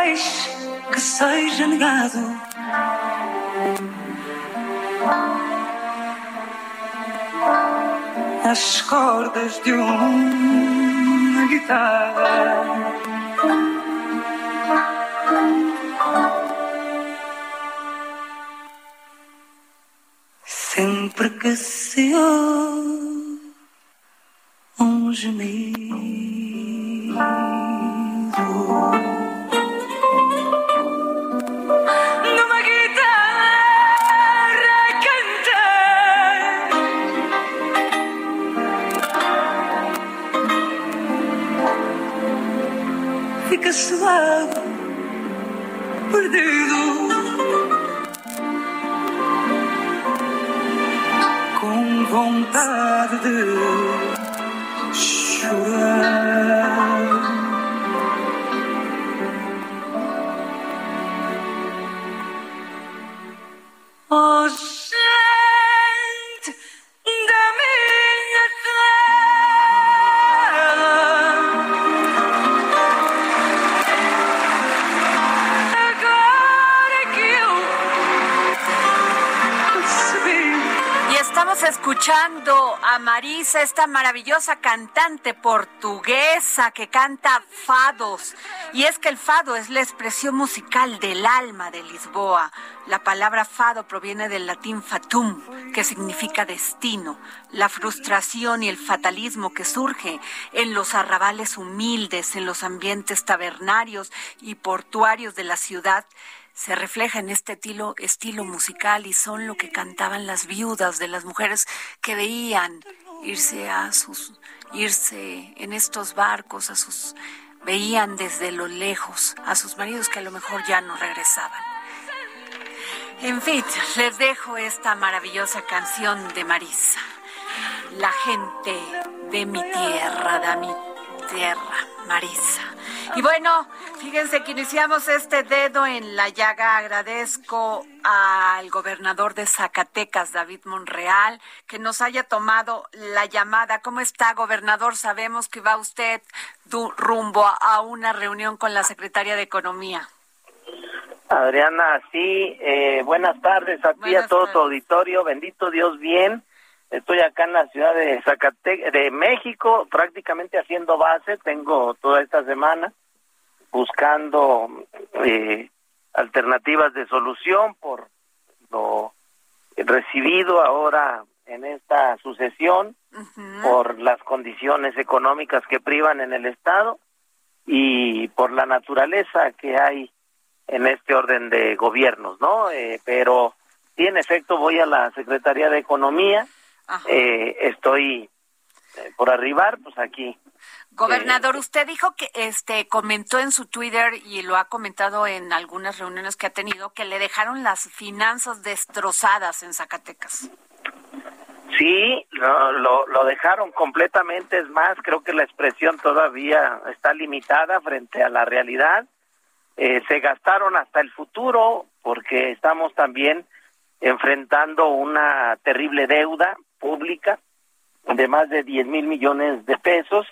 Que seja negado as cordas de uma guitarra. Sempre que se ouve um gemido. Marisa, esta maravillosa cantante portuguesa que canta fados. Y es que el fado es la expresión musical del alma de Lisboa. La palabra fado proviene del latín fatum, que significa destino, la frustración y el fatalismo que surge en los arrabales humildes, en los ambientes tabernarios y portuarios de la ciudad se refleja en este estilo, musical y son lo que cantaban las viudas de las mujeres que veían irse a sus irse en estos barcos a sus veían desde lo lejos a sus maridos que a lo mejor ya no regresaban. En fin, les dejo esta maravillosa canción de Marisa. La gente de mi tierra, de mi tierra, Marisa. Y bueno, fíjense que iniciamos este dedo en la llaga. Agradezco al gobernador de Zacatecas, David Monreal, que nos haya tomado la llamada. ¿Cómo está, gobernador? Sabemos que va usted rumbo a una reunión con la secretaria de Economía. Adriana, sí, eh, buenas tardes a ti a todo tardes. tu auditorio, bendito Dios, bien. Estoy acá en la ciudad de Zacatecas, de México, prácticamente haciendo base, tengo toda esta semana buscando eh, alternativas de solución por lo recibido ahora en esta sucesión, por las condiciones económicas que privan en el Estado y por la naturaleza que hay en este orden de gobiernos, ¿no? Eh, pero sí, en efecto, voy a la Secretaría de Economía, eh, estoy eh, por arribar, pues aquí. Gobernador, usted dijo que este comentó en su Twitter y lo ha comentado en algunas reuniones que ha tenido que le dejaron las finanzas destrozadas en Zacatecas. Sí, lo, lo, dejaron completamente, es más, creo que la expresión todavía está limitada frente a la realidad. Eh, se gastaron hasta el futuro porque estamos también enfrentando una terrible deuda pública de más de 10 mil millones de pesos.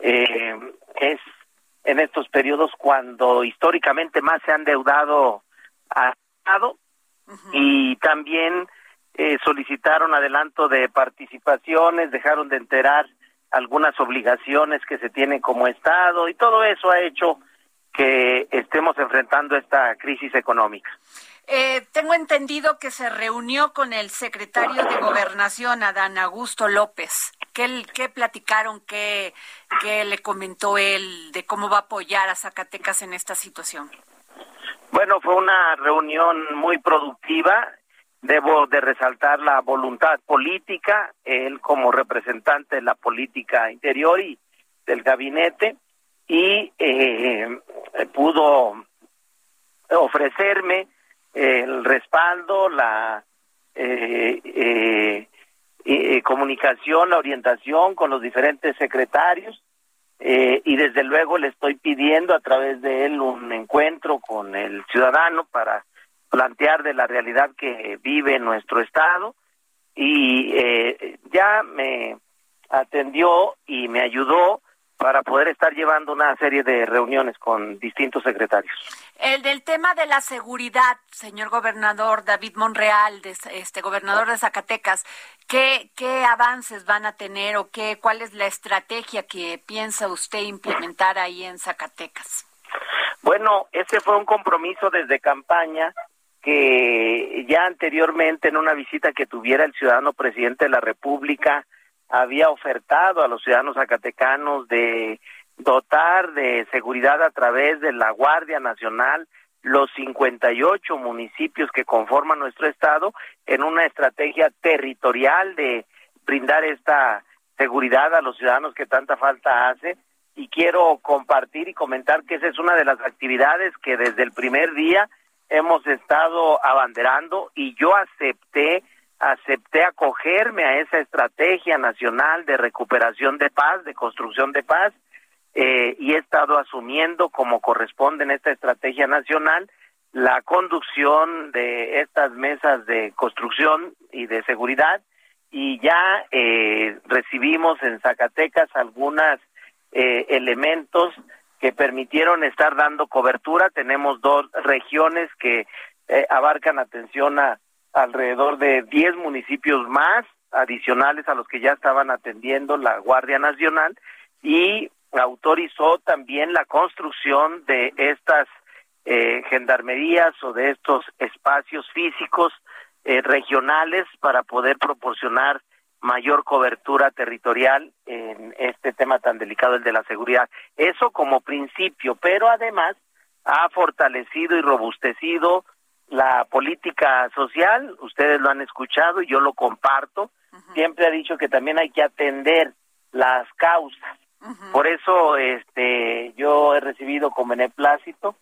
Eh, es en estos periodos cuando históricamente más se han deudado a Estado y también eh, solicitaron adelanto de participaciones, dejaron de enterar algunas obligaciones que se tienen como Estado y todo eso ha hecho que estemos enfrentando esta crisis económica. Eh, tengo entendido que se reunió con el secretario de Gobernación, Adán Augusto López. ¿Qué, qué platicaron? ¿Qué, ¿Qué le comentó él de cómo va a apoyar a Zacatecas en esta situación? Bueno, fue una reunión muy productiva. Debo de resaltar la voluntad política, él como representante de la política interior y del gabinete, y eh, pudo ofrecerme el respaldo, la eh, eh, eh, comunicación, la orientación con los diferentes secretarios y desde luego le estoy pidiendo a través de él un encuentro con el ciudadano para plantear de la realidad que vive nuestro estado y ya me atendió y me ayudó para poder estar llevando una serie de reuniones con distintos secretarios. El del tema de la seguridad, señor gobernador David Monreal, este gobernador de Zacatecas, ¿qué, qué avances van a tener o qué, cuál es la estrategia que piensa usted implementar ahí en Zacatecas? Bueno, ese fue un compromiso desde campaña que ya anteriormente en una visita que tuviera el ciudadano presidente de la República había ofertado a los ciudadanos zacatecanos de dotar de seguridad a través de la Guardia Nacional los 58 municipios que conforman nuestro estado en una estrategia territorial de brindar esta seguridad a los ciudadanos que tanta falta hace. Y quiero compartir y comentar que esa es una de las actividades que desde el primer día hemos estado abanderando y yo acepté acepté acogerme a esa estrategia nacional de recuperación de paz, de construcción de paz, eh, y he estado asumiendo como corresponde en esta estrategia nacional la conducción de estas mesas de construcción y de seguridad y ya eh, recibimos en Zacatecas algunos eh, elementos que permitieron estar dando cobertura. Tenemos dos regiones que abarcan atención a alrededor de 10 municipios más adicionales a los que ya estaban atendiendo la Guardia Nacional y autorizó también la construcción de estas eh, gendarmerías o de estos espacios físicos eh, regionales para poder proporcionar mayor cobertura territorial en este tema tan delicado, el de la seguridad. Eso como principio, pero además ha fortalecido y robustecido la política social, ustedes lo han escuchado y yo lo comparto, siempre ha dicho que también hay que atender las causas. Por eso este yo he recibido con beneplácito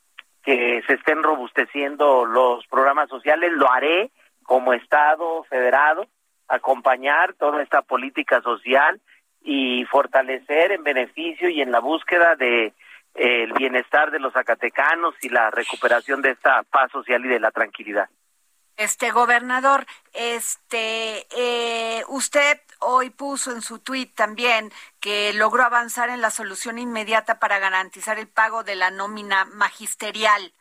que se estén robusteciendo los programas sociales, lo haré como Estado federado, acompañar toda esta política social y fortalecer en beneficio y en la búsqueda de el bienestar de los zacatecanos y la recuperación de esta paz social y de la tranquilidad. Este gobernador, este, eh, usted hoy puso en su tuit también que logró avanzar en la solución inmediata para garantizar el pago de la nómina magisterial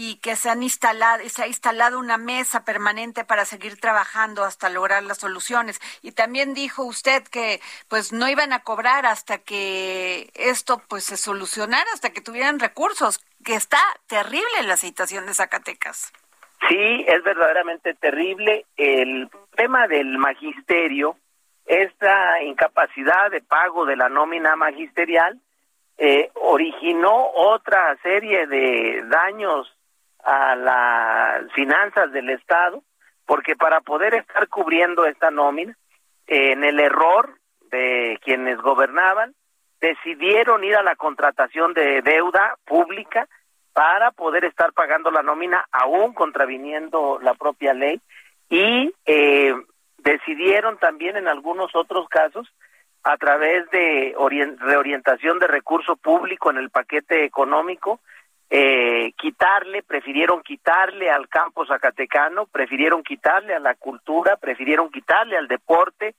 y que se han instalado se ha instalado una mesa permanente para seguir trabajando hasta lograr las soluciones. Y también dijo usted que pues no iban a cobrar hasta que esto pues se solucionara hasta que tuvieran recursos que está terrible la situación de Zacatecas. Sí es verdaderamente terrible. El tema del magisterio esta incapacidad de pago de la nómina magisterial eh, originó otra serie de daños a las finanzas del Estado, porque para poder estar cubriendo esta nómina, en el error de quienes gobernaban, decidieron ir a la contratación de deuda pública para poder estar pagando la nómina, aún contraviniendo la propia ley, y eh, decidieron también en algunos otros casos a través de reorientación de recurso público en el paquete económico, eh, quitarle, prefirieron quitarle al campo zacatecano, prefirieron quitarle a la cultura, prefirieron quitarle al deporte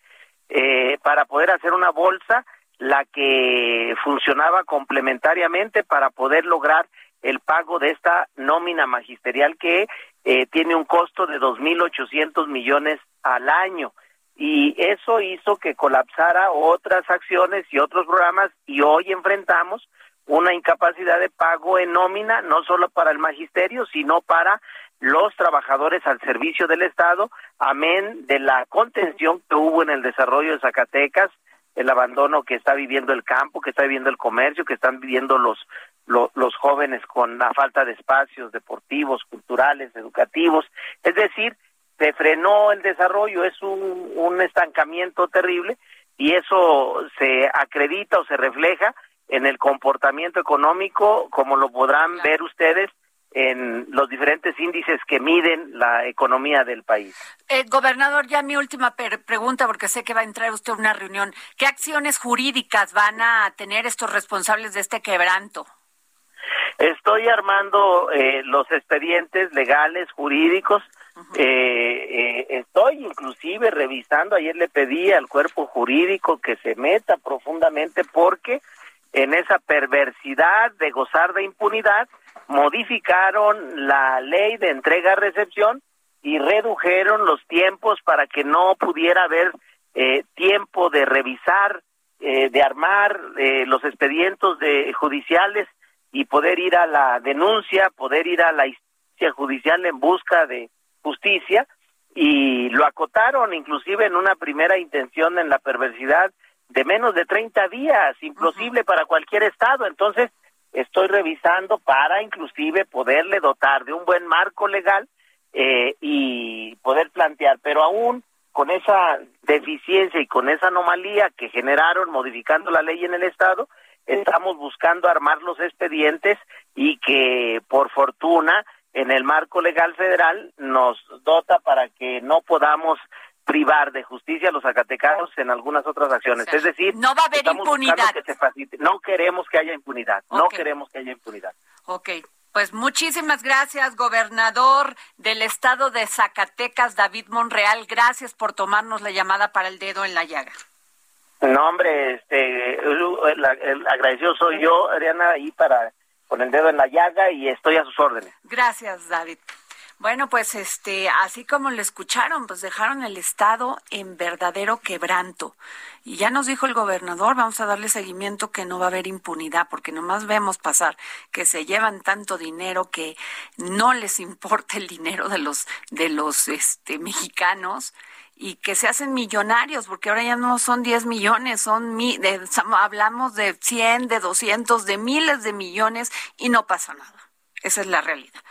eh, para poder hacer una bolsa la que funcionaba complementariamente para poder lograr el pago de esta nómina magisterial que eh, tiene un costo de 2.800 millones al año. Y eso hizo que colapsara otras acciones y otros programas y hoy enfrentamos una incapacidad de pago en nómina no solo para el magisterio sino para los trabajadores al servicio del Estado, amén de la contención que hubo en el desarrollo de Zacatecas, el abandono que está viviendo el campo, que está viviendo el comercio, que están viviendo los, los, los jóvenes con la falta de espacios deportivos, culturales, educativos. Es decir, se frenó el desarrollo, es un, un estancamiento terrible y eso se acredita o se refleja en el comportamiento económico, como lo podrán ver ustedes en los diferentes índices que miden la economía del país. Eh, gobernador, ya mi última pregunta, porque sé que va a entrar usted a una reunión. ¿Qué acciones jurídicas van a tener estos responsables de este quebranto? Estoy armando eh, los expedientes legales, jurídicos, eh, eh, estoy inclusive revisando, ayer le pedí al cuerpo jurídico que se meta profundamente porque en esa perversidad de gozar de impunidad modificaron la ley de entrega-recepción y redujeron los tiempos para que no pudiera haber eh, tiempo de revisar, eh, de armar eh, los expedientes de, judiciales y poder ir a la denuncia, poder ir a la instancia judicial en busca de justicia. Y lo acotaron inclusive en una primera intención en la perversidad de menos de 30 días, imposible para cualquier estado. Entonces, estoy revisando para inclusive poderle dotar de un buen marco legal eh, y poder plantear, pero aún con esa deficiencia y con esa anomalía que generaron modificando la ley en el Estado, estamos buscando armar los expedientes y que por fortuna en el marco legal federal nos dota para que no podamos privar de justicia a los zacatecanos en algunas otras acciones. es decir, no va a haber impunidad. No queremos que haya impunidad. No queremos que haya impunidad. Ok. Pues muchísimas gracias, gobernador del estado de Zacatecas, David Monreal. Gracias por tomarnos la llamada para el dedo en la llaga. No, hombre, este, el, el agradecido soy yo, Ariana, ahí para con el dedo en la llaga y estoy a sus órdenes. Gracias, David. Bueno, pues este, así como lo escucharon, pues dejaron el estado en verdadero quebranto. Y ya nos dijo el gobernador, vamos a darle seguimiento que no va a haber impunidad, porque nomás vemos pasar que se llevan tanto dinero que no les importa el dinero de los de los este mexicanos y que se hacen millonarios, porque ahora ya no son 10 millones, son mi, de, hablamos de 100, de 200, de miles de millones y no pasa nada. Esa es la realidad.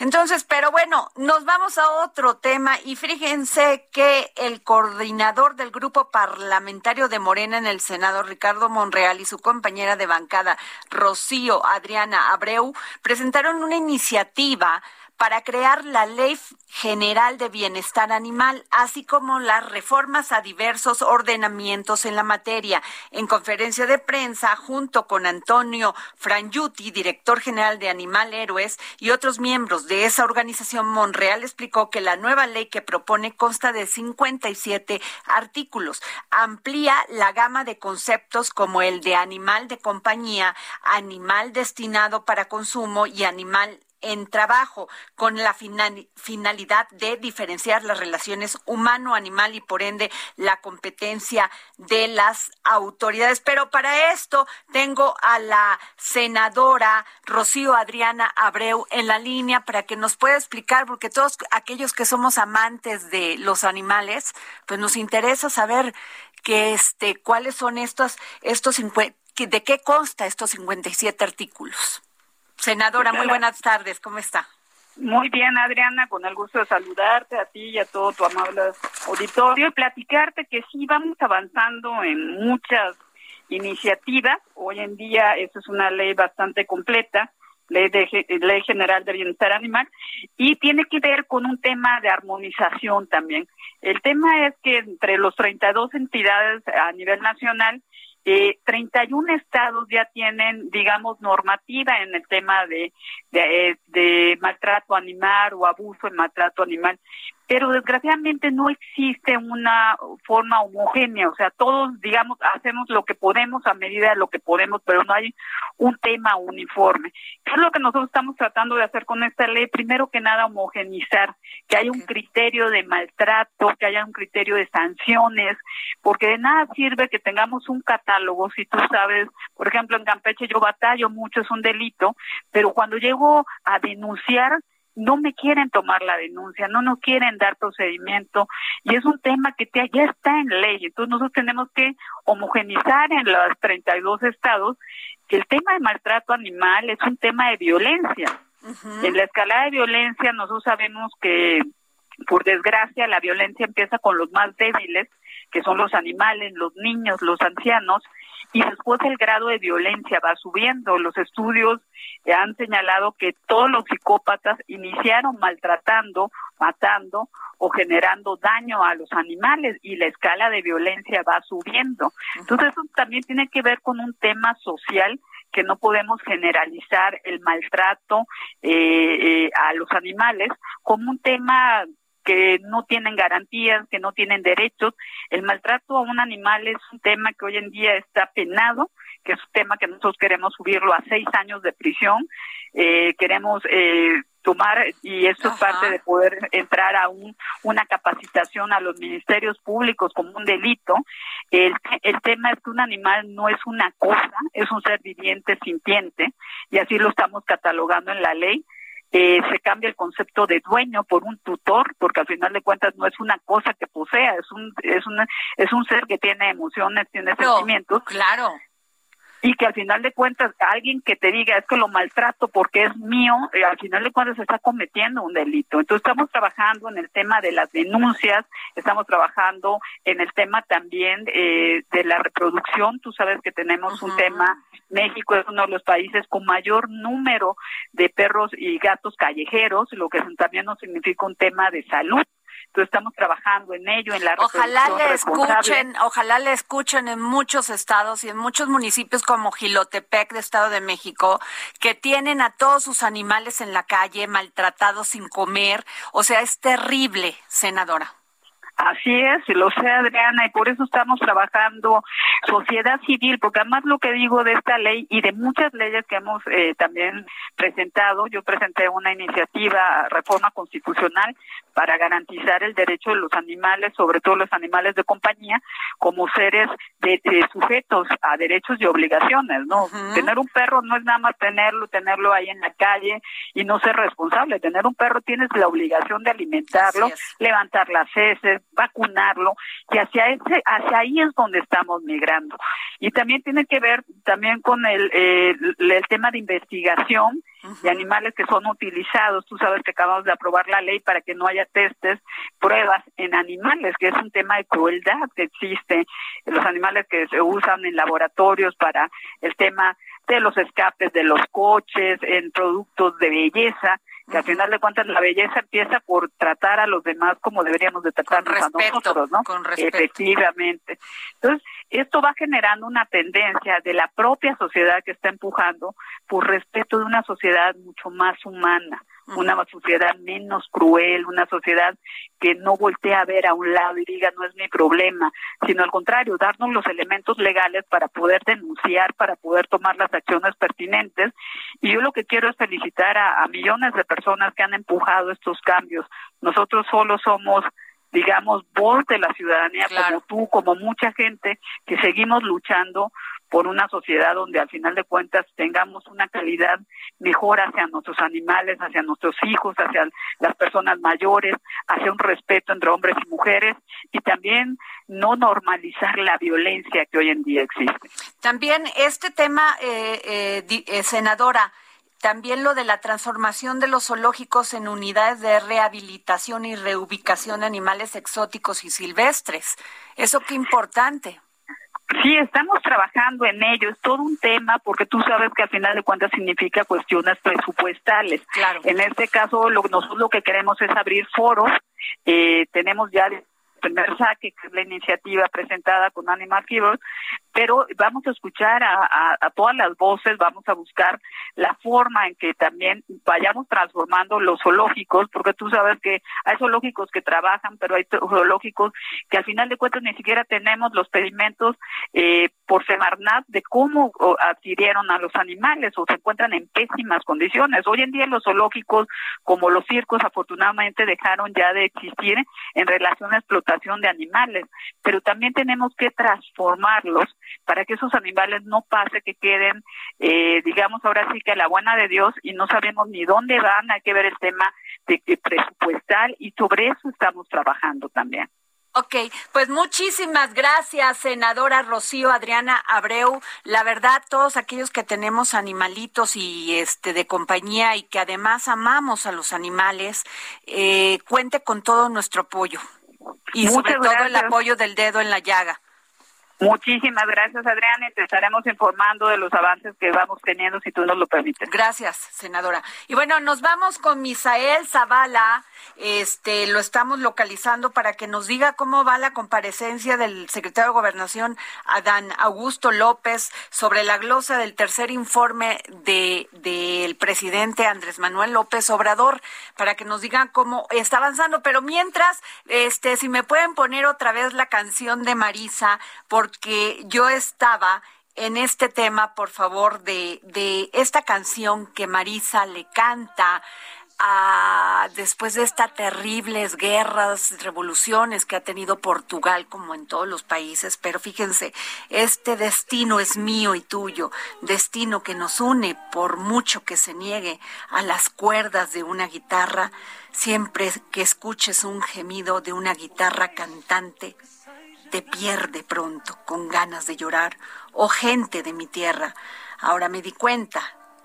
Entonces, pero bueno, nos vamos a otro tema y fíjense que el coordinador del grupo parlamentario de Morena en el Senado, Ricardo Monreal, y su compañera de bancada, Rocío Adriana Abreu, presentaron una iniciativa para crear la Ley General de Bienestar Animal, así como las reformas a diversos ordenamientos en la materia. En conferencia de prensa, junto con Antonio Frangiuti, director general de Animal Héroes, y otros miembros de esa organización, Monreal explicó que la nueva ley que propone consta de 57 artículos. Amplía la gama de conceptos como el de animal de compañía, animal destinado para consumo y animal en trabajo con la finalidad de diferenciar las relaciones humano-animal y por ende la competencia de las autoridades. Pero para esto tengo a la senadora Rocío Adriana Abreu en la línea para que nos pueda explicar, porque todos aquellos que somos amantes de los animales, pues nos interesa saber que este, cuáles son estos, estos de qué consta estos 57 artículos. Senadora, muy buenas tardes, ¿cómo está? Muy bien, Adriana, con el gusto de saludarte a ti y a todo tu amable auditorio y platicarte que sí vamos avanzando en muchas iniciativas. Hoy en día eso es una ley bastante completa ley, de, ley general de bienestar animal, y tiene que ver con un tema de armonización también. El tema es que entre los 32 entidades a nivel nacional, eh, 31 estados ya tienen, digamos, normativa en el tema de, de, de maltrato animal o abuso en maltrato animal pero desgraciadamente no existe una forma homogénea, o sea, todos, digamos, hacemos lo que podemos a medida de lo que podemos, pero no hay un tema uniforme. ¿Qué es lo que nosotros estamos tratando de hacer con esta ley? Primero que nada, homogenizar, que haya un criterio de maltrato, que haya un criterio de sanciones, porque de nada sirve que tengamos un catálogo, si tú sabes, por ejemplo, en Campeche yo batallo mucho, es un delito, pero cuando llego a denunciar, no me quieren tomar la denuncia, no nos quieren dar procedimiento y es un tema que ya está en ley. Entonces nosotros tenemos que homogenizar en los 32 estados que el tema de maltrato animal es un tema de violencia. En la escalada de violencia nosotros sabemos que por desgracia la violencia empieza con los más débiles, que son los animales, los niños, los ancianos, y después el grado de violencia va subiendo. Los estudios han señalado que todos los psicópatas iniciaron maltratando, matando o generando daño a los animales y la escala de violencia va subiendo. Entonces eso también tiene que ver con un tema social que no podemos generalizar el maltrato eh, eh, a los animales como un tema que no tienen garantías, que no tienen derechos. El maltrato a un animal es un tema que hoy en día está penado, que es un tema que nosotros queremos subirlo a seis años de prisión. Eh, queremos eh, tomar, y esto es parte de poder entrar a un, una capacitación a los ministerios públicos como un delito. El, el tema es que un animal no es una cosa, es un ser viviente, sintiente, y así lo estamos catalogando en la ley eh, se cambia el concepto de dueño por un tutor, porque al final de cuentas no es una cosa que posea, es un es una, es un ser que tiene emociones, tiene sentimientos. Claro y que al final de cuentas alguien que te diga es que lo maltrato porque es mío, eh, al final de cuentas está cometiendo un delito. Entonces estamos trabajando en el tema de las denuncias, estamos trabajando en el tema también eh, de la reproducción. Tú sabes que tenemos un tema, México es uno de los países con mayor número de perros y gatos callejeros, lo que también nos significa un tema de salud estamos trabajando en ello, en la Ojalá le escuchen, ojalá le escuchen en muchos estados y en muchos municipios como Gilotepec de Estado de México, que tienen a todos sus animales en la calle, maltratados sin comer. O sea, es terrible, senadora. Así es, lo sé Adriana, y por eso estamos trabajando sociedad civil, porque además lo que digo de esta ley y de muchas leyes que hemos eh, también presentado, yo presenté una iniciativa, reforma constitucional, para garantizar el derecho de los animales, sobre todo los animales de compañía, como seres de, sujetos a derechos y obligaciones, ¿no? Tener un perro no es nada más tenerlo, tenerlo ahí en la calle y no ser responsable. Tener un perro tienes la obligación de alimentarlo, levantar las heces, vacunarlo y hacia ese, hacia ahí es donde estamos migrando. Y también tiene que ver también con el, el tema de investigación de animales que son utilizados. Tú sabes que acabamos de aprobar la ley para que no haya testes, pruebas en animales, que es un tema de crueldad que existe. Los animales que se usan en laboratorios para el tema de los escapes de los coches, en productos de belleza, que al final de cuentas la belleza empieza por tratar a los demás como deberíamos de tratarnos a nosotros, ¿no? Efectivamente. Entonces, esto va generando una tendencia de la propia sociedad que está empujando por respeto de una sociedad mucho más humana, una sociedad menos cruel, una sociedad que no voltea a ver a un lado y diga no es mi problema, sino al contrario, darnos los elementos legales para poder denunciar, para poder tomar las acciones pertinentes. Y yo lo que quiero es felicitar a, millones de personas que han empujado estos cambios. Nosotros solo somos digamos, voz de la ciudadanía, como tú, como mucha gente, que seguimos luchando por una sociedad donde al final de cuentas tengamos una calidad mejor hacia nuestros animales, hacia nuestros hijos, hacia las personas mayores, hacia un respeto entre hombres y mujeres y también no normalizar la violencia que hoy en día existe. También este tema, eh, eh, eh senadora, también lo de la transformación de los zoológicos en unidades de rehabilitación y reubicación de animales exóticos y silvestres. Eso qué importante. Sí, estamos trabajando en ello, es todo un tema porque tú sabes que al final de cuentas significa cuestiones presupuestales. Claro. En este caso, lo, nosotros lo que queremos es abrir foros, eh, tenemos ya el primer saque, que es la iniciativa presentada con Animal Heroes, pero vamos a escuchar a, todas las voces, vamos a buscar la forma en que también vayamos transformando los zoológicos, porque tú sabes que hay zoológicos que trabajan, pero hay zoológicos que al final de cuentas ni siquiera tenemos los pedimentos eh, por Semarnat de cómo adquirieron a los animales o se encuentran en pésimas condiciones. Hoy en día los zoológicos, como los circos, afortunadamente dejaron ya de existir en relación a explotación de animales, pero también tenemos que transformarlos para que esos animales no pase que queden, eh, digamos, ahora sí que a la buena de Dios y no sabemos ni dónde van, hay que ver el tema de, de presupuestal y sobre eso estamos trabajando también. Ok, pues muchísimas gracias, senadora Rocío Adriana Abreu. La verdad, todos aquellos que tenemos animalitos y este de compañía y que además amamos a los animales, eh, cuente con todo nuestro apoyo y sobre todo el apoyo del dedo en la llaga. Muchísimas gracias, Adriana, te estaremos informando de los avances que vamos teniendo, si tú nos lo permites. Gracias, senadora. Y bueno, nos vamos con Misael Zavala. Este, lo estamos localizando para que nos diga cómo va la comparecencia del secretario de Gobernación, Adán Augusto López, sobre la glosa del tercer informe de del presidente Andrés Manuel López Obrador, para que nos digan cómo está avanzando. Pero mientras, este, si me pueden poner otra vez la canción de Marisa, por porque yo estaba en este tema, por favor, de, de esta canción que Marisa le canta a, después de estas terribles guerras, revoluciones que ha tenido Portugal, como en todos los países, pero fíjense, este destino es mío y tuyo, destino que nos une por mucho que se niegue a las cuerdas de una guitarra, siempre que escuches un gemido de una guitarra cantante, te pierde pronto con ganas de llorar, oh gente de mi tierra. Ahora me di cuenta,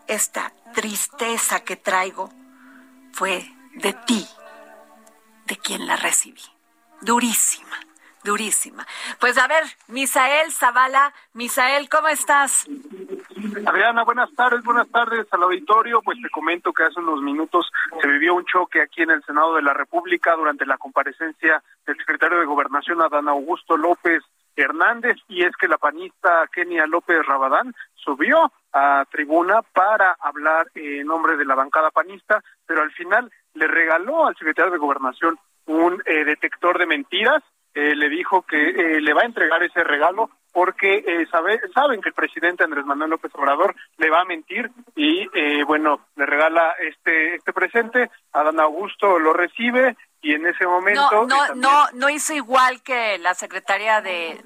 esta tristeza que traigo fue de ti, de quien la recibí. Durísima, durísima. Pues a ver, Misael Zavala, Misael, ¿cómo estás? Adriana, buenas tardes, buenas tardes al auditorio. Pues te comento que hace unos minutos se vivió un choque aquí en el Senado de la República durante la comparecencia del secretario de Gobernación, Adán Augusto López Hernández, y es que la panista Kenia López Rabadán subió a tribuna para hablar en nombre de la bancada panista, pero al final le regaló al secretario de Gobernación un eh, detector de mentiras, eh, le dijo que eh, le va a entregar ese regalo porque eh, sabe, saben que el presidente Andrés Manuel López Obrador le va a mentir y eh, bueno, le regala este este presente, Adán Augusto lo recibe y en ese momento... No, no, no, no hizo igual que la secretaria de,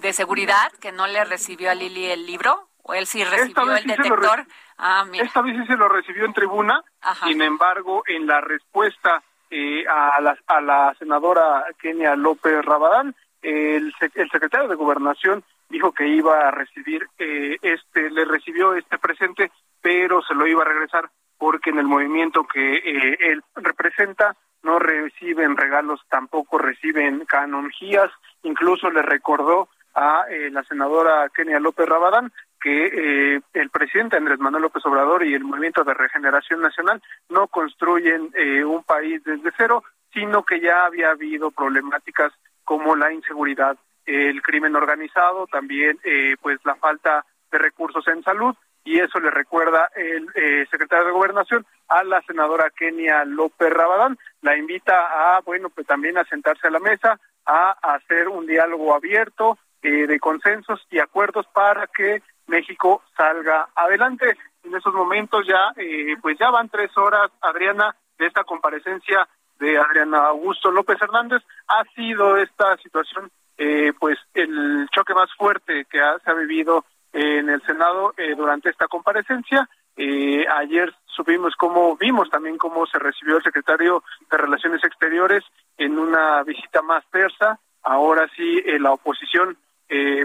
de, Seguridad, que no le recibió a Lili el libro, o él sí recibió el detector. ah, mira. Esta vez sí se lo recibió en tribuna, sin embargo, en la respuesta eh, a, la, a la senadora Kenia López Rabadán, el, el secretario de Gobernación dijo que iba a recibir eh, este, le recibió este presente, pero se lo iba a regresar porque en el movimiento que eh, él representa no reciben regalos, tampoco reciben canonjías, incluso le recordó a eh, la senadora Kenia López Rabadán que el presidente Andrés Manuel López Obrador y el Movimiento de Regeneración Nacional no construyen un país desde cero, sino que ya había habido problemáticas como la inseguridad, el crimen organizado, también eh, pues la falta de recursos en salud y eso le recuerda el eh, secretario de Gobernación a la senadora Kenia López Rabadán, la invita a bueno pues también a sentarse a la mesa, a, hacer un diálogo abierto eh, de consensos y acuerdos para que México salga adelante. En esos momentos ya pues ya van tres horas, Adriana, de esta comparecencia de Adriana Augusto López Hernández ha sido esta situación eh, pues el choque más fuerte que se ha vivido en el Senado eh, durante esta comparecencia. Eh, ayer supimos cómo, vimos también cómo se recibió el secretario de Relaciones Exteriores en una visita más tersa. Ahora sí, la oposición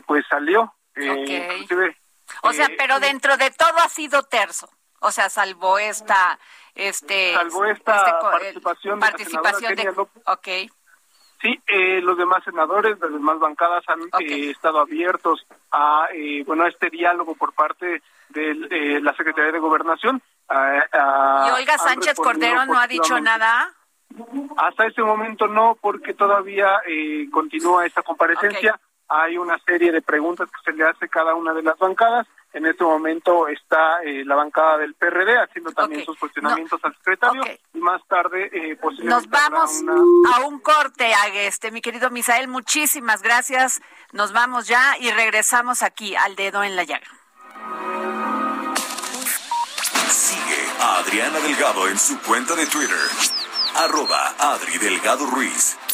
pues salió. O sea, pero dentro de todo ha sido terso. O sea, salvo esta, este, salvo esta este, participación, participación de, okay. Sí, eh, los demás senadores las demás bancadas han eh, estado abiertos a eh, bueno este diálogo por parte de la Secretaría de Gobernación. ¿Y Olga Sánchez Cordero no ha dicho nada? Hasta este momento no, porque todavía continúa esta comparecencia. Hay una serie de preguntas que se le hace a cada una de las bancadas en este momento está eh, la bancada del PRD haciendo también sus cuestionamientos al secretario y más tarde eh, Nos vamos a un corte, este, mi querido Misael, muchísimas gracias. Nos vamos ya y regresamos aquí al dedo en la llaga. Sigue a Adriana Delgado en su cuenta de Twitter, arroba Adri Delgado Ruiz.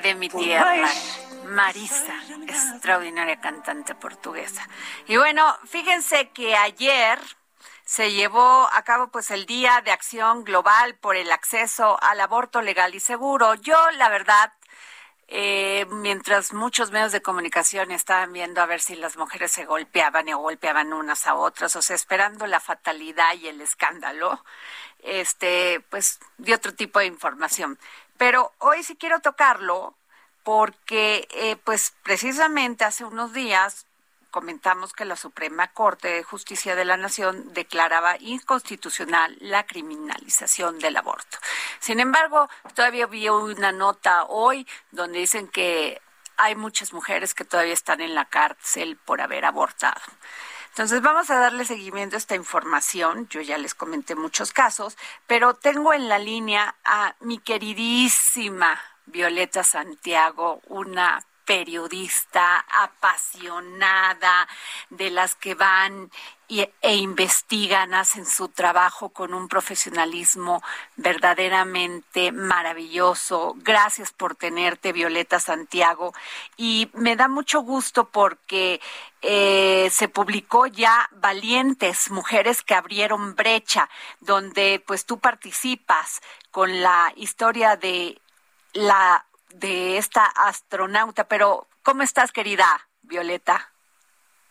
de mi tierra. Marisa, extraordinaria cantante portuguesa. Y bueno, fíjense que ayer se llevó a cabo pues el Día de Acción Global por el acceso al aborto legal y seguro. Yo, la verdad, eh, mientras muchos medios de comunicación estaban viendo a ver si las mujeres se golpeaban o golpeaban unas a otras, o sea, esperando la fatalidad y el escándalo, este, pues, de otro tipo de información. Pero hoy sí quiero tocarlo porque, eh, pues precisamente hace unos días comentamos que la Suprema Corte de Justicia de la Nación declaraba inconstitucional la criminalización del aborto. Sin embargo, todavía vi una nota hoy donde dicen que hay muchas mujeres que todavía están en la cárcel por haber abortado. Entonces vamos a darle seguimiento a esta información. Yo ya les comenté muchos casos, pero tengo en la línea a mi queridísima Violeta Santiago, una periodista apasionada, de las que van e investigan, hacen su trabajo con un profesionalismo verdaderamente maravilloso. Gracias por tenerte, Violeta Santiago. Y me da mucho gusto porque eh, se publicó ya Valientes, Mujeres que abrieron brecha, donde pues tú participas con la historia de la de esta astronauta. Pero, ¿cómo estás, querida Violeta?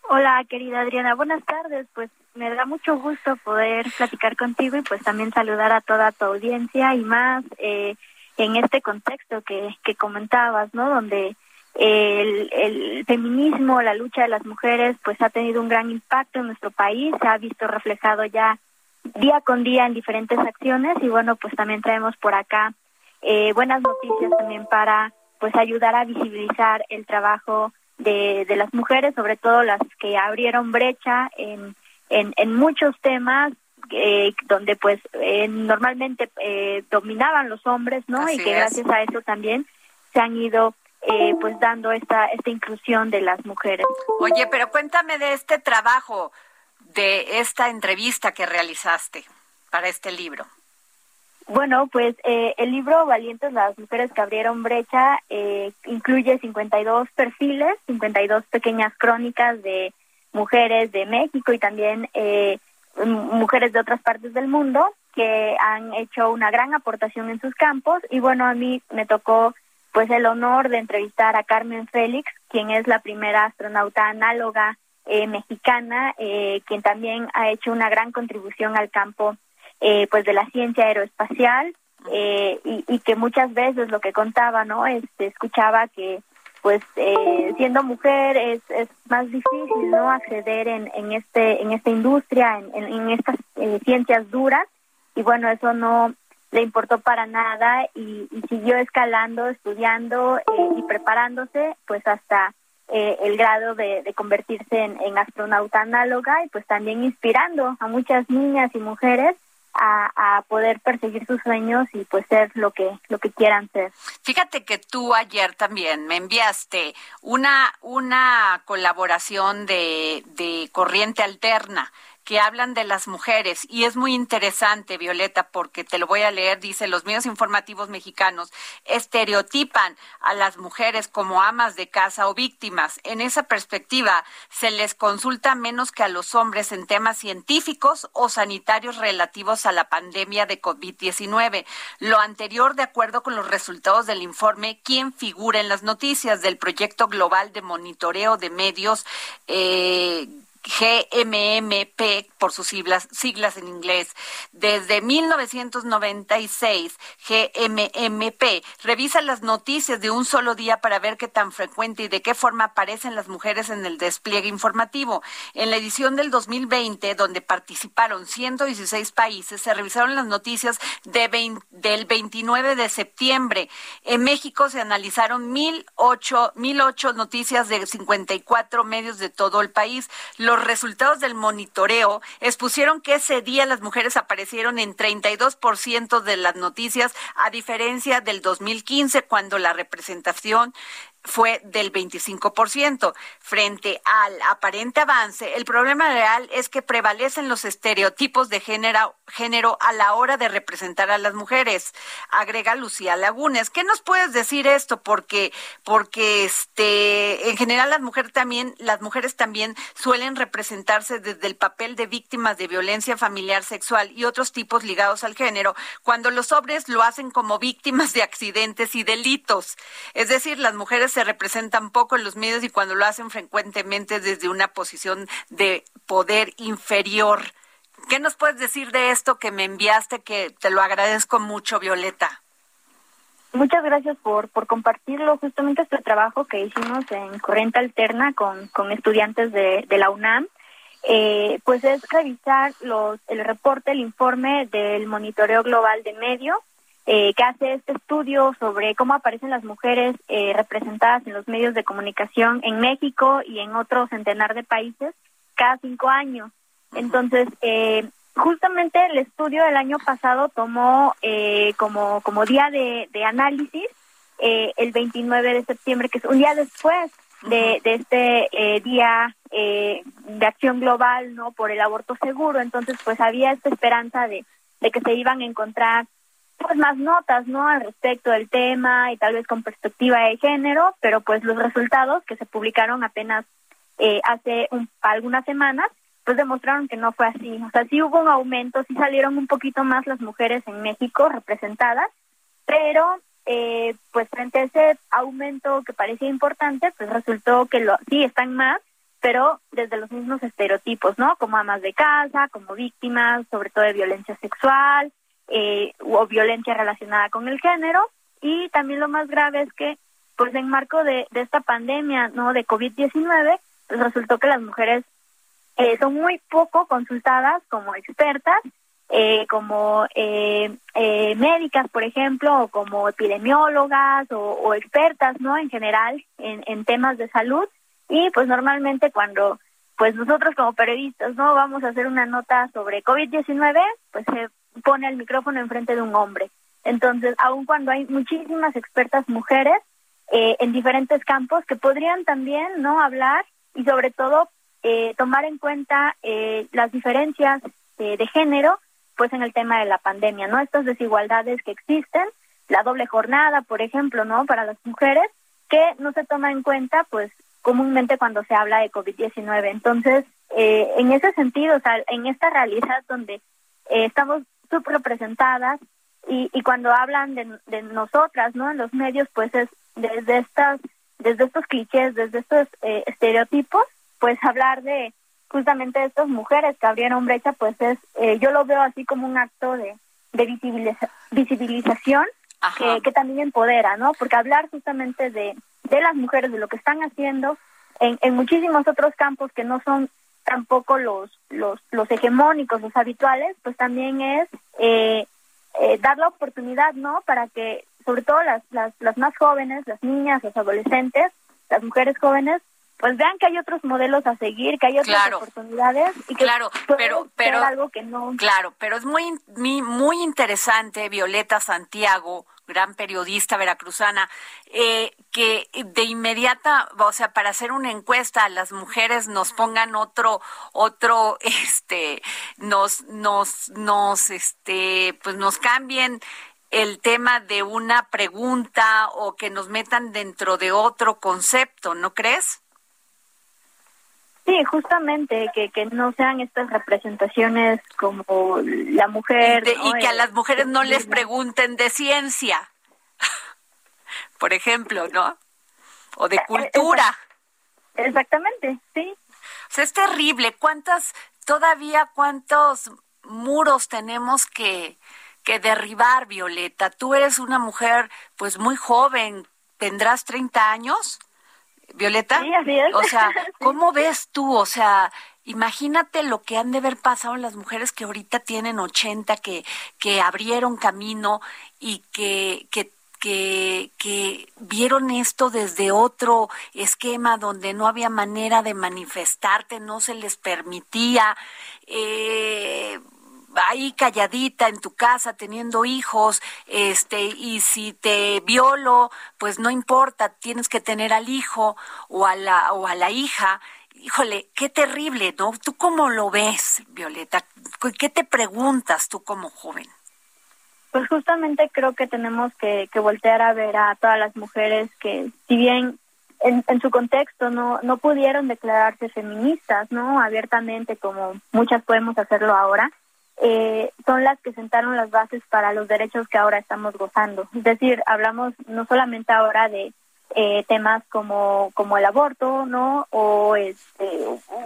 Hola, querida Adriana, buenas tardes. Pues me da mucho gusto poder platicar contigo y pues también saludar a toda tu audiencia y más eh, en este contexto que, que comentabas, ¿no? Donde el, el feminismo, la lucha de las mujeres, pues ha tenido un gran impacto en nuestro país, se ha visto reflejado ya día con día en diferentes acciones y bueno, pues también traemos por acá eh, buenas noticias también para pues ayudar a visibilizar el trabajo de, de las mujeres, sobre todo las que abrieron brecha en, en, en muchos temas eh, donde pues eh, normalmente eh, dominaban los hombres, ¿no? y que gracias a eso también se han ido eh, pues dando esta esta inclusión de las mujeres. Oye, pero cuéntame de este trabajo, de esta entrevista que realizaste para este libro. Bueno, pues eh, el libro Valientes, las mujeres que abrieron brecha, eh, incluye 52 perfiles, 52 pequeñas crónicas de mujeres de México y también eh, mujeres de otras partes del mundo que han hecho una gran aportación en sus campos. Y bueno, a mí me tocó pues el honor de entrevistar a Carmen Félix, quien es la primera astronauta análoga eh, mexicana, eh, quien también ha hecho una gran contribución al campo pues de la ciencia aeroespacial y, y, que muchas veces lo que contaba, ¿no? Este, escuchaba que pues siendo mujer es, es más difícil no acceder en, en este en esta industria en, en, estas ciencias duras y bueno eso no le importó para nada y, siguió escalando estudiando y preparándose pues hasta eh, el grado de, convertirse en, astronauta análoga y pues también inspirando a muchas niñas y mujeres a, poder perseguir sus sueños y pues ser lo que lo que quieran ser. Fíjate que tú ayer también me enviaste una una colaboración de, de corriente alterna que hablan de las mujeres y es muy interesante, Violeta, porque te lo voy a leer, dice, los medios informativos mexicanos estereotipan a las mujeres como amas de casa o víctimas. En esa perspectiva, se les consulta menos que a los hombres en temas científicos o sanitarios relativos a la pandemia de COVID-19. Lo anterior, de acuerdo con los resultados del informe, ¿quién figura en las noticias del proyecto global de monitoreo de medios eh, GMMP por sus siglas, siglas en inglés. Desde 1996, GMMP revisa las noticias de un solo día para ver qué tan frecuente y de qué forma aparecen las mujeres en el despliegue informativo. En la edición del 2020, donde participaron 116 países, se revisaron las noticias de del 29 de septiembre. En México se analizaron 1008, 1008 noticias de 54 medios de todo el país los resultados del monitoreo expusieron que ese día las mujeres aparecieron en 32% de las noticias, a diferencia del 2015, cuando la representación fue del 25%. Frente al aparente avance, el problema real es que prevalecen los estereotipos de género, género a la hora de representar a las mujeres, agrega Lucía Lagunes. ¿Qué nos puedes decir esto? Porque, porque este, en general las mujeres también, las mujeres también suelen representarse desde el papel de víctimas de violencia familiar sexual y otros tipos ligados al género, cuando los hombres lo hacen como víctimas de accidentes y delitos. Es decir, las mujeres se representan poco en los medios y cuando lo hacen frecuentemente desde una posición de poder inferior. ¿Qué nos puedes decir de esto que me enviaste, que te lo agradezco mucho, Violeta? Muchas gracias por, por compartirlo. Justamente este trabajo que hicimos en Corriente Alterna con, con estudiantes de, de la UNAM, eh, pues es revisar los, el reporte, el informe del monitoreo global de medios eh, que hace este estudio sobre cómo aparecen las mujeres eh, representadas en los medios de comunicación en México y en otro centenar de países cada cinco años. Entonces, eh, justamente el estudio del año pasado tomó eh, como, como día de, de análisis eh, el 29 de septiembre, que es un día después de, de este eh, día eh, de acción global no por el aborto seguro. Entonces, pues había esta esperanza de, de que se iban a encontrar pues más notas, ¿no? Al respecto del tema y tal vez con perspectiva de género, pero pues los resultados que se publicaron apenas eh, hace algunas semanas, pues demostraron que no fue así. O sea, sí hubo un aumento, sí salieron un poquito más las mujeres en México representadas, pero eh, pues frente a ese aumento que parecía importante, pues resultó que lo, sí están más, pero desde los mismos estereotipos, ¿no? Como amas de casa, como víctimas, sobre todo de violencia sexual, eh, o violencia relacionada con el género. Y también lo más grave es que pues en marco de, de esta pandemia no de COVID-19 pues resultó que las mujeres eh, son muy poco consultadas como expertas eh, como eh, eh, médicas por ejemplo o como epidemiólogas o, expertas no en general en, en temas de salud. Y pues normalmente cuando pues nosotros como periodistas no vamos a hacer una nota sobre COVID-19 pues se pone el micrófono enfrente de un hombre. Entonces, aun cuando hay muchísimas expertas mujeres eh, en diferentes campos que podrían también no hablar y sobre todo eh, tomar en cuenta eh, las diferencias de género, pues en el tema de la pandemia, no estas desigualdades que existen, la doble jornada, por ejemplo, no para las mujeres que no se toma en cuenta, pues comúnmente cuando se habla de COVID-19. Entonces, en ese sentido, o sea, en esta realidad donde estamos subrepresentadas y, y cuando hablan de, de nosotras, ¿no? En los medios, pues es desde estas, desde estos clichés, desde estos eh, estereotipos, pues hablar de justamente de estas mujeres que abrieron brecha, pues es, eh, yo lo veo así como un acto de, de visibilización que, que, también empodera, ¿no? Porque hablar justamente de, de las mujeres, de lo que están haciendo en, en muchísimos otros campos que no son tampoco los, los, los hegemónicos, los habituales, pues también es eh, eh, dar la oportunidad, ¿no? Para que, sobre todo las, las, las más jóvenes, las niñas, los adolescentes, las mujeres jóvenes, pues vean que hay otros modelos a seguir, que hay otras oportunidades y que claro, pero pero algo que no Claro, pero es muy muy interesante Violeta Santiago, gran periodista veracruzana, eh, que de inmediata, o sea, para hacer una encuesta a las mujeres nos pongan otro otro este nos nos nos este pues nos cambien el tema de una pregunta o que nos metan dentro de otro concepto, ¿no crees? Sí, justamente, que, que no sean estas representaciones como la mujer. Y, que a las mujeres no les pregunten de ciencia, por ejemplo, ¿no? O de eh, cultura. Exactamente, sí. O sea, es terrible. ¿Cuántas, todavía cuántos muros tenemos que, que derribar, Violeta? Tú eres una mujer, pues, muy joven. ¿Tendrás 30 años? Violeta. O sea, ¿cómo ves tú? O sea, imagínate lo que han de haber pasado las mujeres que ahorita tienen 80, que, que abrieron camino y que, que que, que, vieron esto desde otro esquema donde no había manera de manifestarte, no se les permitía. Eh, ahí calladita en tu casa teniendo hijos, este, y si te violo, pues no importa, tienes que tener al hijo o a la, o a la hija. Híjole, qué terrible, ¿no? ¿Tú cómo lo ves, Violeta? ¿Qué te preguntas tú como joven? Pues justamente creo que tenemos que, voltear a ver a todas las mujeres que, si bien en, en, su contexto no no pudieron declararse feministas no abiertamente como muchas podemos hacerlo ahora eh, son las que sentaron las bases para los derechos que ahora estamos gozando. Es decir, hablamos no solamente ahora de eh, temas como, como el aborto, ¿no? O este,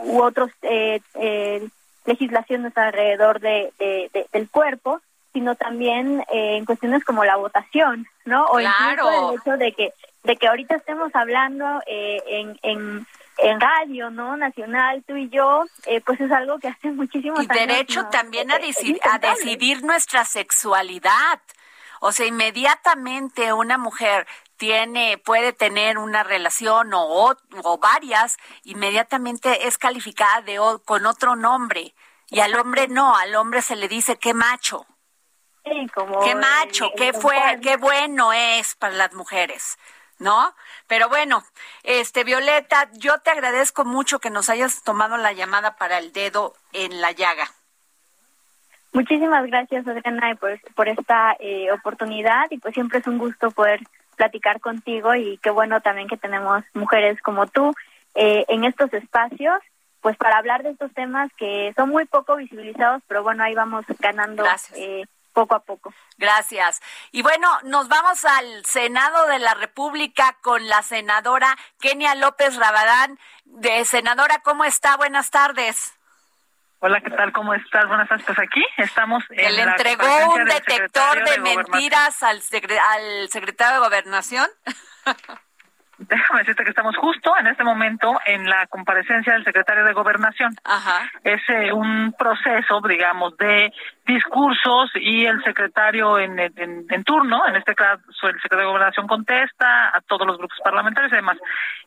u otros eh, eh, legislaciones alrededor de, de, del cuerpo, sino también eh, en cuestiones como la votación, ¿no? O incluso el hecho de que de que ahorita estemos hablando eh, en, en en radio, ¿no? Nacional, tú y yo, eh, pues es algo que hace muchísimo Y derecho también a, decidir, a decidir nuestra sexualidad. O sea, inmediatamente una mujer tiene, puede tener una relación o, o varias, inmediatamente es calificada de, con otro nombre. Y al hombre no, al hombre se le dice qué macho. Sí, como qué macho, qué fue, qué bueno es para las mujeres. ¿No? Pero bueno, este Violeta, yo te agradezco mucho que nos hayas tomado la llamada para el dedo en la llaga. Muchísimas gracias, Adriana, por, por esta eh, oportunidad y pues siempre es un gusto poder platicar contigo y qué bueno también que tenemos mujeres como tú eh, en estos espacios, pues para hablar de estos temas que son muy poco visibilizados, pero bueno, ahí vamos ganando eh, poco a poco. Gracias. Y bueno, nos vamos al Senado de la República con la senadora Kenia López Rabadán. De senadora, ¿cómo está? Buenas tardes. Hola, ¿qué tal? ¿Cómo estás? Buenas tardes. Pues aquí estamos. En le entregó un detector de, mentiras al, al secretario de Gobernación. déjame decirte que estamos justo en este momento en la comparecencia del secretario de Gobernación. Ajá. Es eh, un proceso, digamos, de discursos y el secretario en, en, turno, en este caso el secretario de Gobernación contesta a todos los grupos parlamentarios y demás.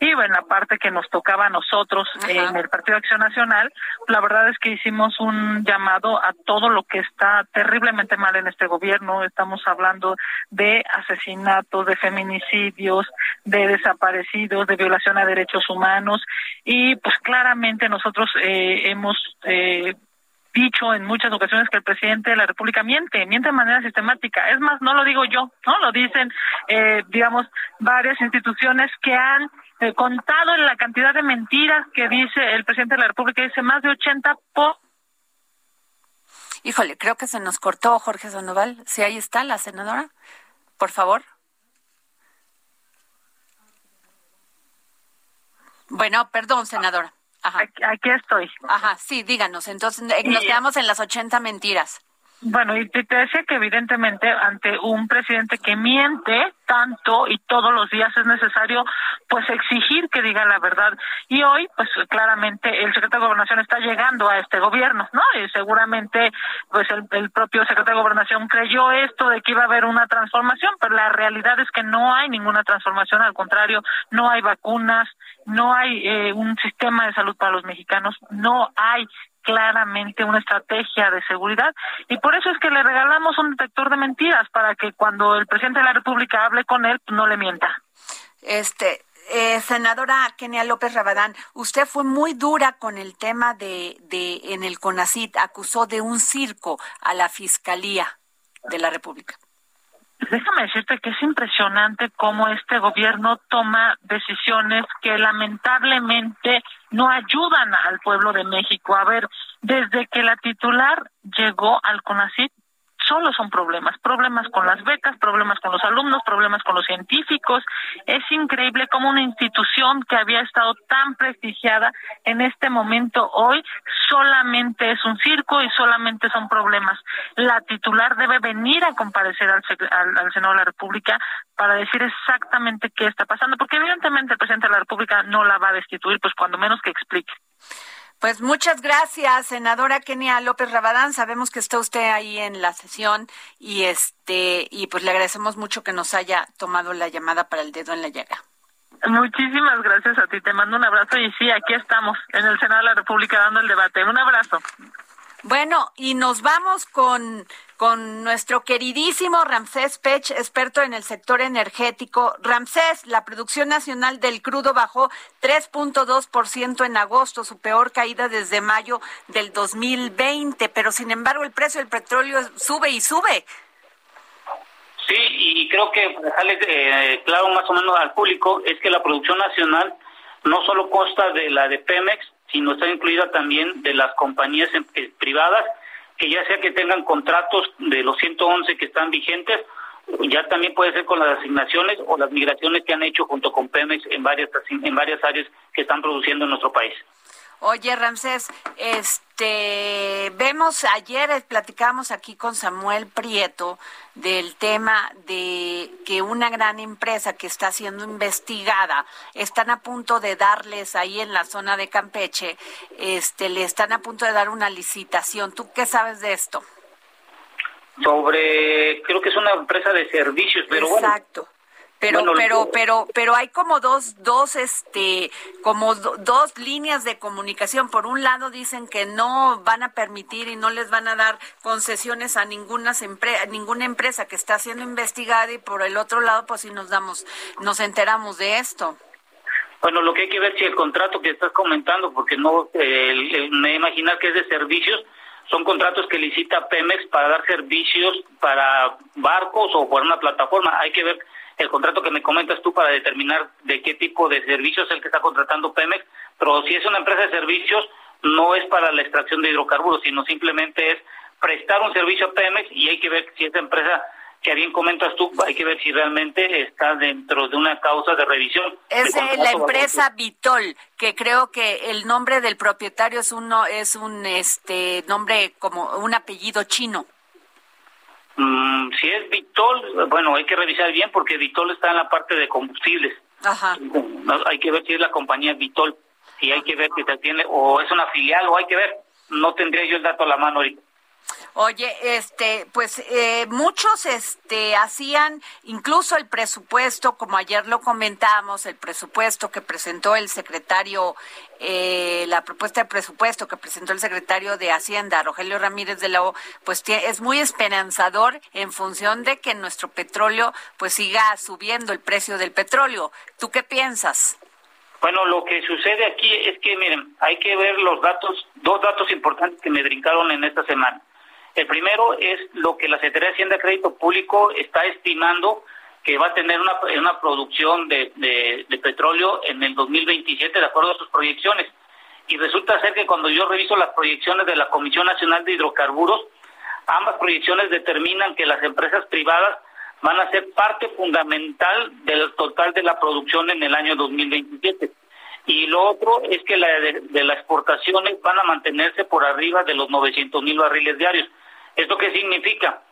Y bueno, la parte que nos tocaba a nosotros en el Partido de Acción Nacional, la verdad es que hicimos un llamado a todo lo que está terriblemente mal en este gobierno. Estamos hablando de asesinatos, de feminicidios, de desaparecidos, de violación a derechos humanos y pues claramente nosotros eh, hemos eh, dicho en muchas ocasiones que el presidente de la República miente, miente de manera sistemática. Es más, no lo digo yo, no lo dicen, eh, digamos, varias instituciones que han eh, contado la cantidad de mentiras que dice el presidente de la República, dice más de 80 por... Híjole, creo que se nos cortó Jorge Sandoval. Si ahí está la senadora, por favor. Bueno, perdón, senadora. Aquí, estoy. Ajá, sí, díganos. Entonces, nos quedamos en las 80 mentiras. Bueno, y te, decía que evidentemente ante un presidente que miente tanto y todos los días es necesario pues exigir que diga la verdad. Y hoy pues claramente el secretario de Gobernación está llegando a este gobierno, ¿no? Y seguramente pues el, propio secretario de Gobernación creyó esto de que iba a haber una transformación, pero la realidad es que no hay ninguna transformación, al contrario, no hay vacunas, no hay eh, un sistema de salud para los mexicanos, no hay claramente una estrategia de seguridad y por eso es que le regalamos un detector de mentiras para que cuando el presidente de la República hable con él no le mienta. Este, eh, senadora Kenia López Rabadán, usted fue muy dura con el tema de, de en el CONACIT, acusó de un circo a la Fiscalía de la República. Déjame decirte que es impresionante cómo este gobierno toma decisiones que lamentablemente no ayudan al pueblo de México. A ver, desde que la titular llegó al CONACYT, solo son problemas, problemas con las becas, problemas con los alumnos, problemas con los científicos. Es increíble cómo una institución que había estado tan prestigiada en este momento hoy solamente es un circo y solamente son problemas. La titular debe venir a comparecer al, al, Senado de la República para decir exactamente qué está pasando, porque evidentemente el presidente de la República no la va a destituir, pues cuando menos que explique. Pues muchas gracias, senadora Kenia López Rabadán. Sabemos que está usted ahí en la sesión y este y pues le agradecemos mucho que nos haya tomado la llamada para el dedo en la llaga. Muchísimas gracias a ti. Te mando un abrazo y sí, aquí estamos en el Senado de la República dando el debate. Un abrazo. Bueno, y nos vamos con, con nuestro queridísimo Ramsés Pech, experto en el sector energético. Ramsés, la producción nacional del crudo bajó 3.2% en agosto, su peor caída desde mayo del 2020, pero sin embargo el precio del petróleo sube y sube. Sí, y creo que dejarle eh, claro más o menos al público es que la producción nacional no solo consta de la de Pemex, sino está incluida también de las compañías eh, privadas, que ya sea que tengan contratos de los 111 que están vigentes, ya también puede ser con las asignaciones o las migraciones que han hecho junto con Pemex en varias, en varias áreas que están produciendo en nuestro país. Oye, Ramsés, este, vemos ayer platicamos aquí con Samuel Prieto del tema de que una gran empresa que está siendo investigada están a punto de darles ahí en la zona de Campeche, este, le están a punto de dar una licitación. ¿Tú qué sabes de esto? Sobre, creo que es una empresa de servicios, pero Exacto. Pero, pero, pero, pero hay como dos, dos, este, como dos líneas de comunicación. Por un lado dicen que no van a permitir y no les van a dar concesiones a ninguna, ninguna empresa que está siendo investigada y por el otro lado, pues si nos damos, nos enteramos de esto. Bueno, lo que hay que ver si el contrato que estás comentando, porque no, me imaginar que es de servicios, son contratos que licita Pemex para dar servicios para barcos o por una plataforma. Hay que ver el contrato que me comentas tú para determinar de qué tipo de servicios es el que está contratando Pemex, pero si es una empresa de servicios, no es para la extracción de hidrocarburos, sino simplemente es prestar un servicio a Pemex y hay que ver si esa empresa que bien comentas tú, hay que ver si realmente está dentro de una causa de revisión. Es la empresa Vitol, que creo que el nombre del propietario es uno es un este nombre como un apellido chino. Mm, si es Vitol, bueno, hay que revisar bien porque Vitol está en la parte de combustibles. Ajá. Hay que ver si es la compañía Vitol y hay que ver si se tiene o es una filial o hay que ver. No tendría yo el dato a la mano ahorita. Oye, este, pues eh, muchos, este, hacían incluso el presupuesto, como ayer lo comentamos, el presupuesto que presentó el secretario, eh, la propuesta de presupuesto que presentó el secretario de Hacienda, Rogelio Ramírez de la O, pues es muy esperanzador en función de que nuestro petróleo, pues siga subiendo el precio del petróleo. ¿Tú qué piensas? Bueno, lo que sucede aquí es que, miren, hay que ver los datos, dos datos importantes que me brincaron en esta semana. El primero es lo que la Secretaría de Hacienda de Crédito Público está estimando que va a tener una, producción de, petróleo en el 2027 de acuerdo a sus proyecciones. Y resulta ser que cuando yo reviso las proyecciones de la Comisión Nacional de Hidrocarburos, ambas proyecciones determinan que las empresas privadas van a ser parte fundamental del total de la producción en el año 2027. y lo otro es que de, las exportaciones van a mantenerse por arriba de los 900 mil barriles diarios. ¿Esto qué significa?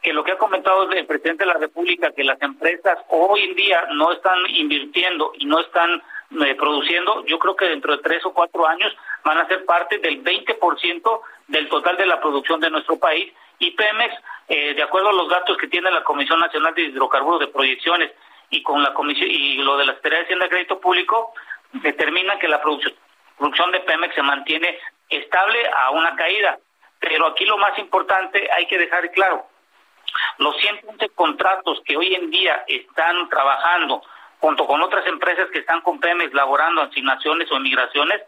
Que lo que ha comentado el presidente de la República, que las empresas hoy en día no están invirtiendo y no están eh, produciendo, yo creo que dentro de tres o cuatro años van a ser parte del 20% del total de la producción de nuestro país. Y Pemex, eh, de acuerdo a los datos que tiene la Comisión Nacional de Hidrocarburos de Proyecciones y con lo de la Secretaría de Hacienda de Crédito Público, determina que la producción, producción de Pemex se mantiene estable a una caída. Pero aquí lo más importante hay que dejar claro, los 111 contratos que hoy en día están trabajando junto con otras empresas que están con Pemex laborando asignaciones o migraciones,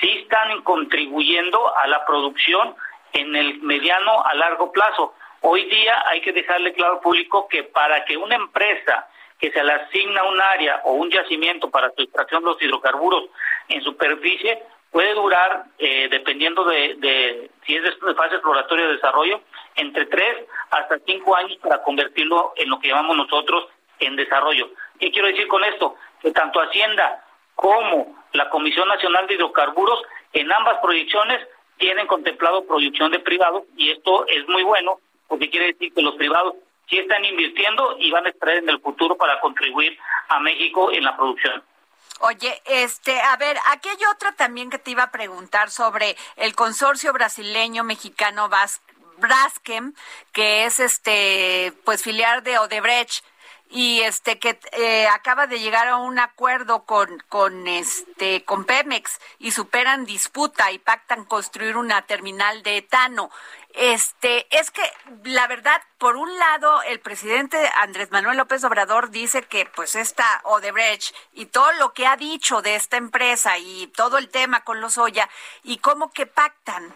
sí están contribuyendo a la producción en el mediano a largo plazo. Hoy día hay que dejarle claro al público que para que una empresa que se le asigna un área o un yacimiento para su extracción de los hidrocarburos en superficie puede durar, eh, dependiendo de, si es de fase exploratoria de desarrollo, entre tres hasta cinco años para convertirlo en lo que llamamos nosotros en desarrollo. ¿Qué quiero decir con esto? Que tanto Hacienda como la Comisión Nacional de Hidrocarburos en ambas proyecciones tienen contemplado producción de privados y esto es muy bueno porque quiere decir que los privados sí están invirtiendo y van a extraer en el futuro para contribuir a México en la producción. Oye, este, a ver, aquí hay otra también que te iba a preguntar sobre el consorcio brasileño mexicano Braskem, que es este, pues filial de Odebrecht y este que eh, acaba de llegar a un acuerdo con con este con Pemex y superan disputa y pactan construir una terminal de etano. Este, es que la verdad, por un lado, el presidente Andrés Manuel López Obrador dice que pues esta Odebrecht y todo lo que ha dicho de esta empresa y todo el tema con los Oya y cómo que pactan.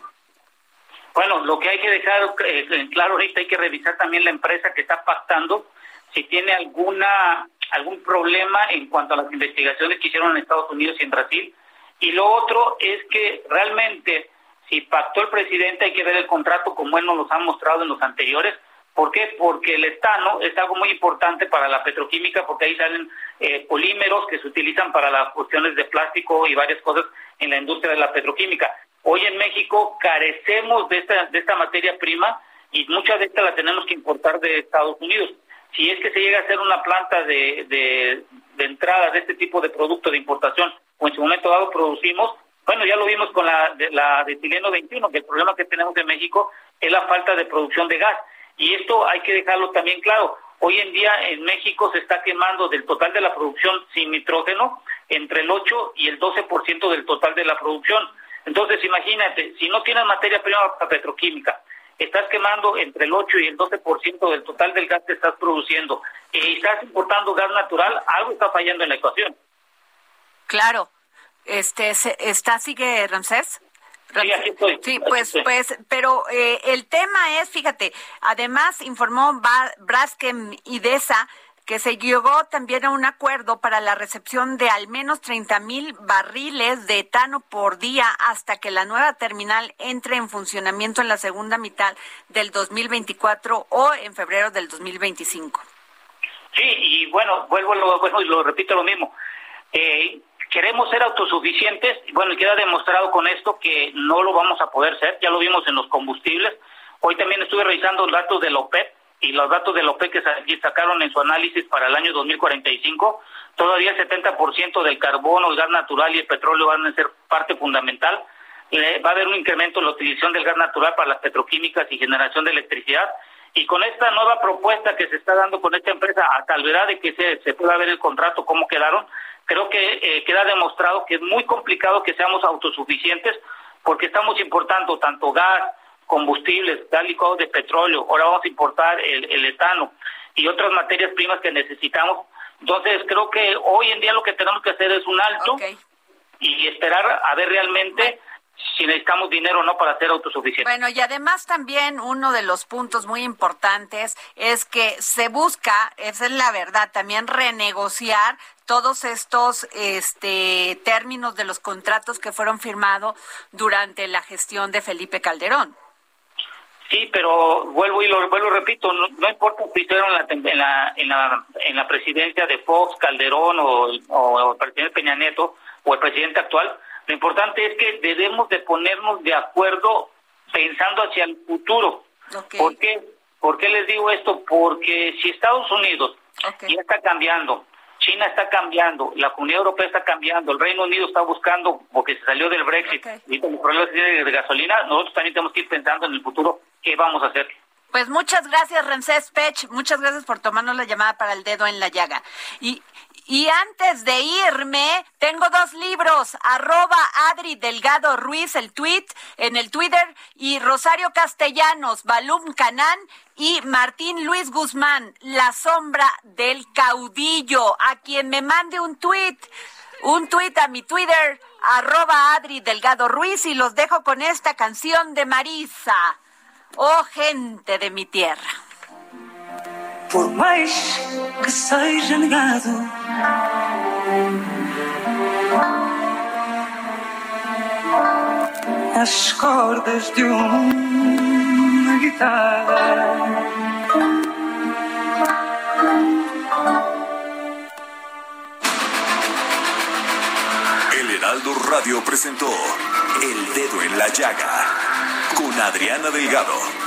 Bueno, lo que hay que dejar eh, claro ahorita hay que revisar también la empresa que está pactando si tiene alguna algún problema en cuanto a las investigaciones que hicieron en Estados Unidos y en Brasil. Y lo otro es que realmente si pactó el presidente hay que ver el contrato como él nos lo ha mostrado en los anteriores. ¿Por qué? Porque el estano es algo muy importante para la petroquímica porque ahí salen eh, polímeros que se utilizan para las cuestiones de plástico y varias cosas en la industria de la petroquímica. Hoy en México carecemos de esta, de esta materia prima y muchas de estas la tenemos que importar de Estados Unidos si es que se llega a hacer una planta de, de, entrada de este tipo de producto de importación o en su momento dado producimos, bueno, ya lo vimos con la de, la de Tileno 21, que el problema que tenemos en México es la falta de producción de gas. Y esto hay que dejarlo también claro. Hoy en día en México se está quemando del total de la producción sin nitrógeno entre el 8 y el 12% del total de la producción. Entonces, imagínate, si no tienes materia prima petroquímica, estás quemando entre el 8 y el 12% del total del gas que estás produciendo y estás importando gas natural, algo está fallando en la ecuación. Claro. Este, ¿Está, sigue Ramsés? Sí, aquí estoy. Sí, pues, pues, pero eh, el tema es, fíjate, además informó Braskem Idesa que se llegó también a un acuerdo para la recepción de al menos 30 mil barriles de etano por día hasta que la nueva terminal entre en funcionamiento en la segunda mitad del 2024 o en febrero del 2025. Sí, y bueno, vuelvo lo, bueno, y lo repito lo mismo. Eh, queremos ser autosuficientes, bueno, y queda demostrado con esto que no lo vamos a poder ser, ya lo vimos en los combustibles. Hoy también estuve revisando los datos de la OPEP y los datos de la OPEC que sacaron en su análisis para el año 2045, todavía el 70% del carbono, el gas natural y el petróleo van a ser parte fundamental. va a haber un incremento en la utilización del gas natural para las petroquímicas y generación de electricidad. Y con esta nueva propuesta que se está dando con esta empresa, a tal verdad de que se, se pueda ver el contrato, cómo quedaron, creo que eh, queda demostrado que es muy complicado que seamos autosuficientes porque estamos importando tanto gas, combustibles, tal y de petróleo, ahora vamos a importar el, etano y otras materias primas que necesitamos. Entonces, creo que hoy en día lo que tenemos que hacer es un alto y esperar a ver realmente si necesitamos dinero o no para ser autosuficientes. Bueno, y además también uno de los puntos muy importantes es que se busca, esa es la verdad, también renegociar todos estos este, términos de los contratos que fueron firmados durante la gestión de Felipe Calderón. Sí, pero vuelvo y lo vuelvo repito, no, importa si estuvieron en la, en, la, en, la, presidencia de Fox, Calderón o, o, el presidente Peña Nieto, o el presidente actual. Lo importante es que debemos de ponernos de acuerdo pensando hacia el futuro. ¿Por qué? ¿Por qué les digo esto? Porque si Estados Unidos ya está cambiando, China está cambiando, la Comunidad Europea está cambiando, el Reino Unido está buscando, porque se salió del Brexit, y con los problemas de gasolina, nosotros también tenemos que ir pensando en el futuro qué vamos a hacer. Pues muchas gracias, Ramsés Pech. Muchas gracias por tomarnos la llamada para el dedo en la llaga. Y, y antes de irme, tengo dos libros, arroba Adri Delgado Ruiz, el tweet, en el Twitter, y Rosario Castellanos, Balum Canán y Martín Luis Guzmán, La sombra del caudillo, a quien me mande un tweet, un tweet a mi Twitter, arroba Adri Delgado Ruiz, y los dejo con esta canción de Marisa. Oh, gente de mi tierra. Por mais que seja negado. As cordas de uma guitarra. El Heraldo Radio presentó El Dedo en la Llaga con Adriana Delgado.